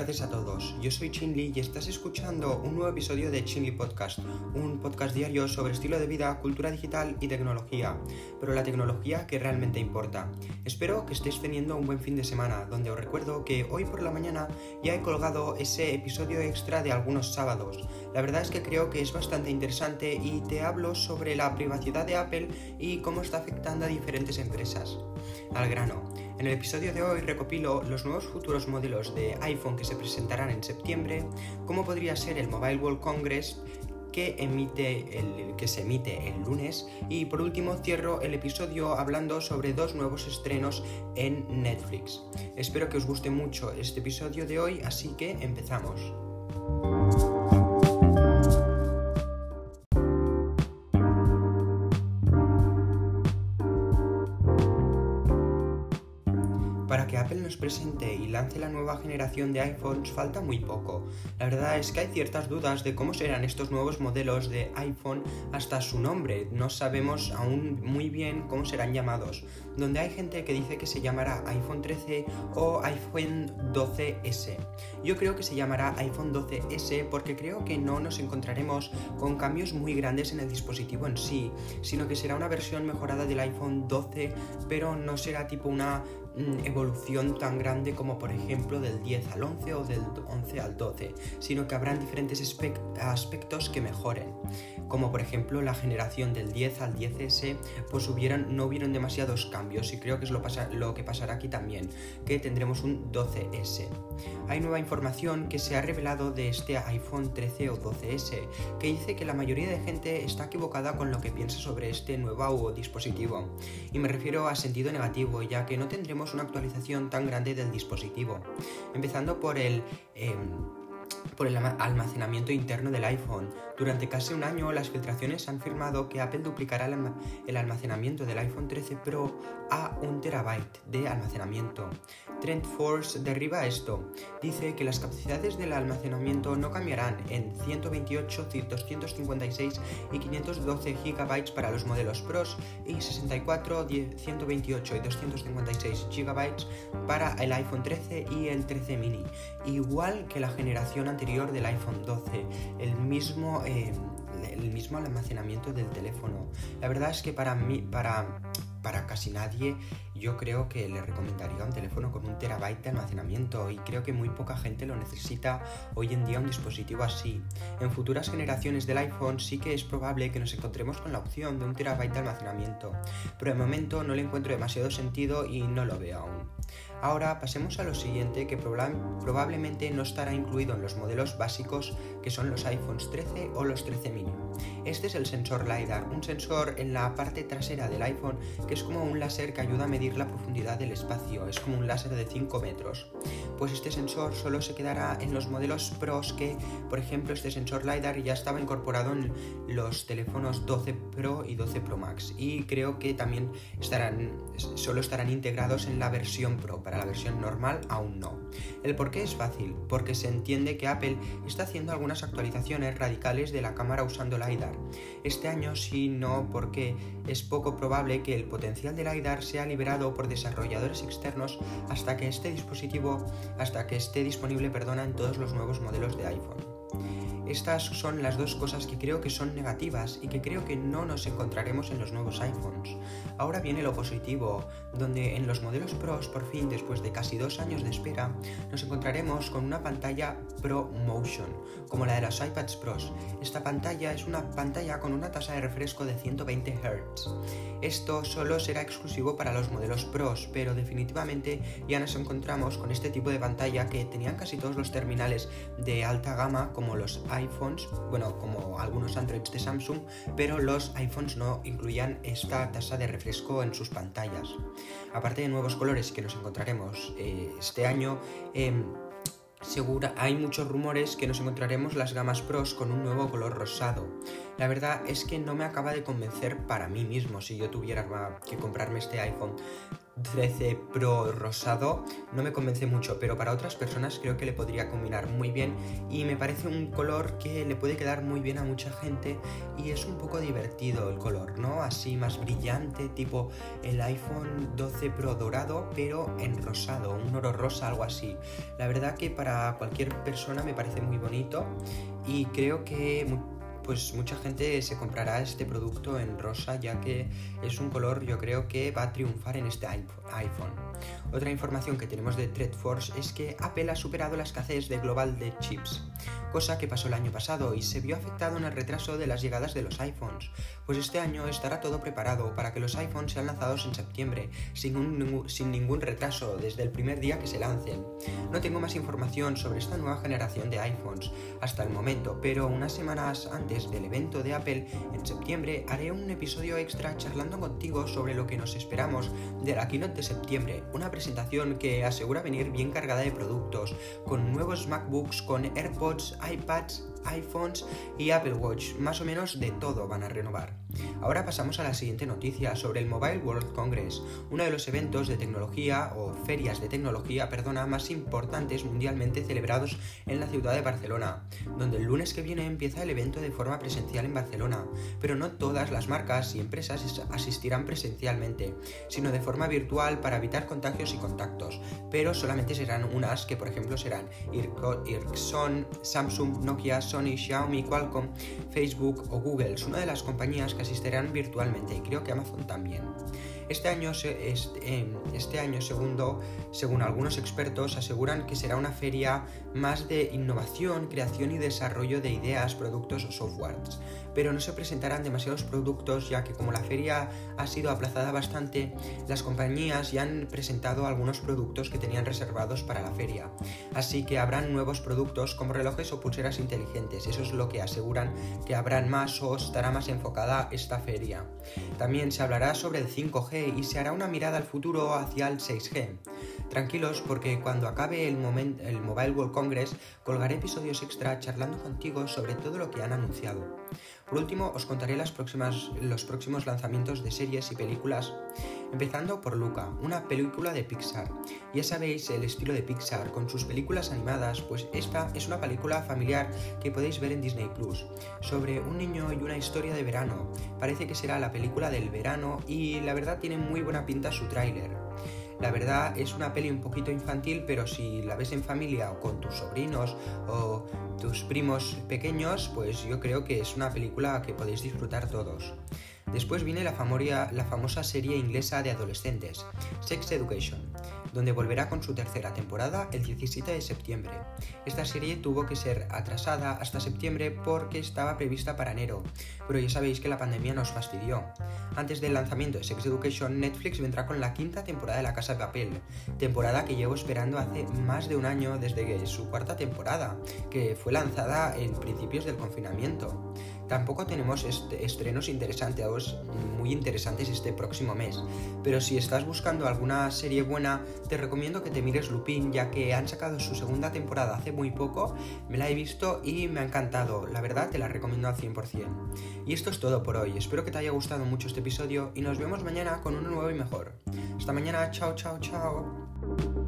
tardes a todos. Yo soy Chinli y estás escuchando un nuevo episodio de Chinli Podcast, un podcast diario sobre estilo de vida, cultura digital y tecnología, pero la tecnología que realmente importa. Espero que estés teniendo un buen fin de semana, donde os recuerdo que hoy por la mañana ya he colgado ese episodio extra de algunos sábados. La verdad es que creo que es bastante interesante y te hablo sobre la privacidad de Apple y cómo está afectando a diferentes empresas. Al grano. En el episodio de hoy recopilo los nuevos futuros modelos de iPhone que se presentarán en septiembre, cómo podría ser el Mobile World Congress que, emite el, que se emite el lunes y por último cierro el episodio hablando sobre dos nuevos estrenos en Netflix. Espero que os guste mucho este episodio de hoy, así que empezamos. Nos presente y lance la nueva generación de iPhones falta muy poco. La verdad es que hay ciertas dudas de cómo serán estos nuevos modelos de iPhone hasta su nombre. No sabemos aún muy bien cómo serán llamados. Donde hay gente que dice que se llamará iPhone 13 o iPhone 12S. Yo creo que se llamará iPhone 12S porque creo que no nos encontraremos con cambios muy grandes en el dispositivo en sí, sino que será una versión mejorada del iPhone 12, pero no será tipo una evolución tan grande como por ejemplo del 10 al 11 o del 11 al 12, sino que habrán diferentes aspectos que mejoren, como por ejemplo la generación del 10 al 10S, pues hubieran, no hubieron demasiados cambios y creo que es lo, lo que pasará aquí también, que tendremos un 12S. Hay nueva información que se ha revelado de este iPhone 13 o 12S, que dice que la mayoría de gente está equivocada con lo que piensa sobre este nuevo dispositivo, y me refiero a sentido negativo, ya que no tendremos una actualización tan grande del dispositivo. Empezando por el... Em, por el almacenamiento interno del iPhone. Durante casi un año las filtraciones han firmado que Apple duplicará el almacenamiento del iPhone 13 Pro a un terabyte de almacenamiento. Trend Force derriba esto. Dice que las capacidades del almacenamiento no cambiarán en 128, 256 y 512 GB para los modelos Pros y 64, 128 y 256 GB para el iPhone 13 y el 13 mini, igual que la generación anterior del iPhone 12, el mismo, eh, el mismo almacenamiento del teléfono. La verdad es que para mí, para para casi nadie, yo creo que le recomendaría un teléfono con un terabyte de almacenamiento y creo que muy poca gente lo necesita hoy en día un dispositivo así. En futuras generaciones del iPhone sí que es probable que nos encontremos con la opción de un terabyte de almacenamiento, pero de momento no le encuentro demasiado sentido y no lo veo aún. Ahora pasemos a lo siguiente que probablemente no estará incluido en los modelos básicos que son los iPhones 13 o los 13 mini. Este es el sensor LiDAR, un sensor en la parte trasera del iPhone que es como un láser que ayuda a medir la profundidad del espacio, es como un láser de 5 metros. Pues este sensor solo se quedará en los modelos Pros que, por ejemplo, este sensor LiDAR ya estaba incorporado en los teléfonos 12 Pro y 12 Pro Max y creo que también estarán, solo estarán integrados en la versión Pro para la versión normal aún no. El por qué es fácil, porque se entiende que Apple está haciendo algunas actualizaciones radicales de la cámara usando LiDAR. Este año sí, no, porque es poco probable que el potencial del LiDAR sea liberado por desarrolladores externos hasta que este dispositivo, hasta que esté disponible, perdona, en todos los nuevos modelos de iPhone. Estas son las dos cosas que creo que son negativas y que creo que no nos encontraremos en los nuevos iPhones. Ahora viene lo positivo, donde en los modelos Pros, por fin, después de casi dos años de espera, nos encontraremos con una pantalla Pro Motion, como la de los iPads Pros. Esta pantalla es una pantalla con una tasa de refresco de 120 Hz. Esto solo será exclusivo para los modelos Pros, pero definitivamente ya nos encontramos con este tipo de pantalla que tenían casi todos los terminales de alta gama, como los iPhones, bueno, como algunos Androids de Samsung, pero los iPhones no incluían esta tasa de refresco en sus pantallas. Aparte de nuevos colores que nos encontraremos eh, este año, Segura, hay muchos rumores que nos encontraremos las gamas Pros con un nuevo color rosado. La verdad es que no me acaba de convencer para mí mismo si yo tuviera que comprarme este iPhone 13 Pro rosado no me convence mucho, pero para otras personas creo que le podría combinar muy bien y me parece un color que le puede quedar muy bien a mucha gente y es un poco divertido el color, ¿no? Así más brillante, tipo el iPhone 12 Pro dorado, pero en rosado, un oro rosa, algo así. La verdad que para cualquier persona me parece muy bonito y creo que pues mucha gente se comprará este producto en rosa ya que es un color yo creo que va a triunfar en este iPhone. Otra información que tenemos de ThreadForce es que Apple ha superado la escasez de global de chips, cosa que pasó el año pasado y se vio afectado en el retraso de las llegadas de los iPhones, pues este año estará todo preparado para que los iPhones sean lanzados en septiembre, sin, sin ningún retraso desde el primer día que se lancen. No tengo más información sobre esta nueva generación de iPhones hasta el momento, pero unas semanas antes del evento de Apple en septiembre haré un episodio extra charlando contigo sobre lo que nos esperamos de la keynote de septiembre, una presentación que asegura venir bien cargada de productos, con nuevos MacBooks, con AirPods, iPads, iPhones y Apple Watch, más o menos de todo van a renovar. Ahora pasamos a la siguiente noticia sobre el Mobile World Congress, uno de los eventos de tecnología o ferias de tecnología, perdona, más importantes mundialmente celebrados en la ciudad de Barcelona, donde el lunes que viene empieza el evento de forma presencial en Barcelona, pero no todas las marcas y empresas asistirán presencialmente, sino de forma virtual para evitar contagios y contactos, pero solamente serán unas que por ejemplo serán Ericsson, Samsung, Nokia, Sony, Xiaomi, Qualcomm, Facebook o Google. Es una de las compañías que asistirán virtualmente y creo que Amazon también. Este año, este, este año segundo, según algunos expertos, aseguran que será una feria más de innovación, creación y desarrollo de ideas, productos o softwares. Pero no se presentarán demasiados productos ya que como la feria ha sido aplazada bastante, las compañías ya han presentado algunos productos que tenían reservados para la feria. Así que habrán nuevos productos como relojes o pulseras inteligentes. Eso es lo que aseguran que habrán más o estará más enfocada esta feria. También se hablará sobre el 5G y se hará una mirada al futuro hacia el 6G. Tranquilos porque cuando acabe el, el Mobile World Congress colgaré episodios extra charlando contigo sobre todo lo que han anunciado. Por último, os contaré los próximos lanzamientos de series y películas, empezando por Luca, una película de Pixar. Ya sabéis el estilo de Pixar con sus películas animadas, pues esta es una película familiar que podéis ver en Disney Plus, sobre un niño y una historia de verano. Parece que será la película del verano y la verdad tiene muy buena pinta su tráiler. La verdad es una peli un poquito infantil, pero si la ves en familia o con tus sobrinos o tus primos pequeños, pues yo creo que es una película que podéis disfrutar todos. Después viene la, la famosa serie inglesa de adolescentes, Sex Education, donde volverá con su tercera temporada el 17 de septiembre. Esta serie tuvo que ser atrasada hasta septiembre porque estaba prevista para enero, pero ya sabéis que la pandemia nos fastidió. Antes del lanzamiento de Sex Education, Netflix vendrá con la quinta temporada de La Casa de Papel, temporada que llevo esperando hace más de un año desde su cuarta temporada, que fue lanzada en principios del confinamiento. Tampoco tenemos estrenos interesantes, muy interesantes este próximo mes, pero si estás buscando alguna serie buena, te recomiendo que te mires Lupin, ya que han sacado su segunda temporada hace muy poco, me la he visto y me ha encantado, la verdad te la recomiendo al 100%. Y esto es todo por hoy, espero que te haya gustado mucho este episodio y nos vemos mañana con uno nuevo y mejor. Hasta mañana, chao, chao, chao.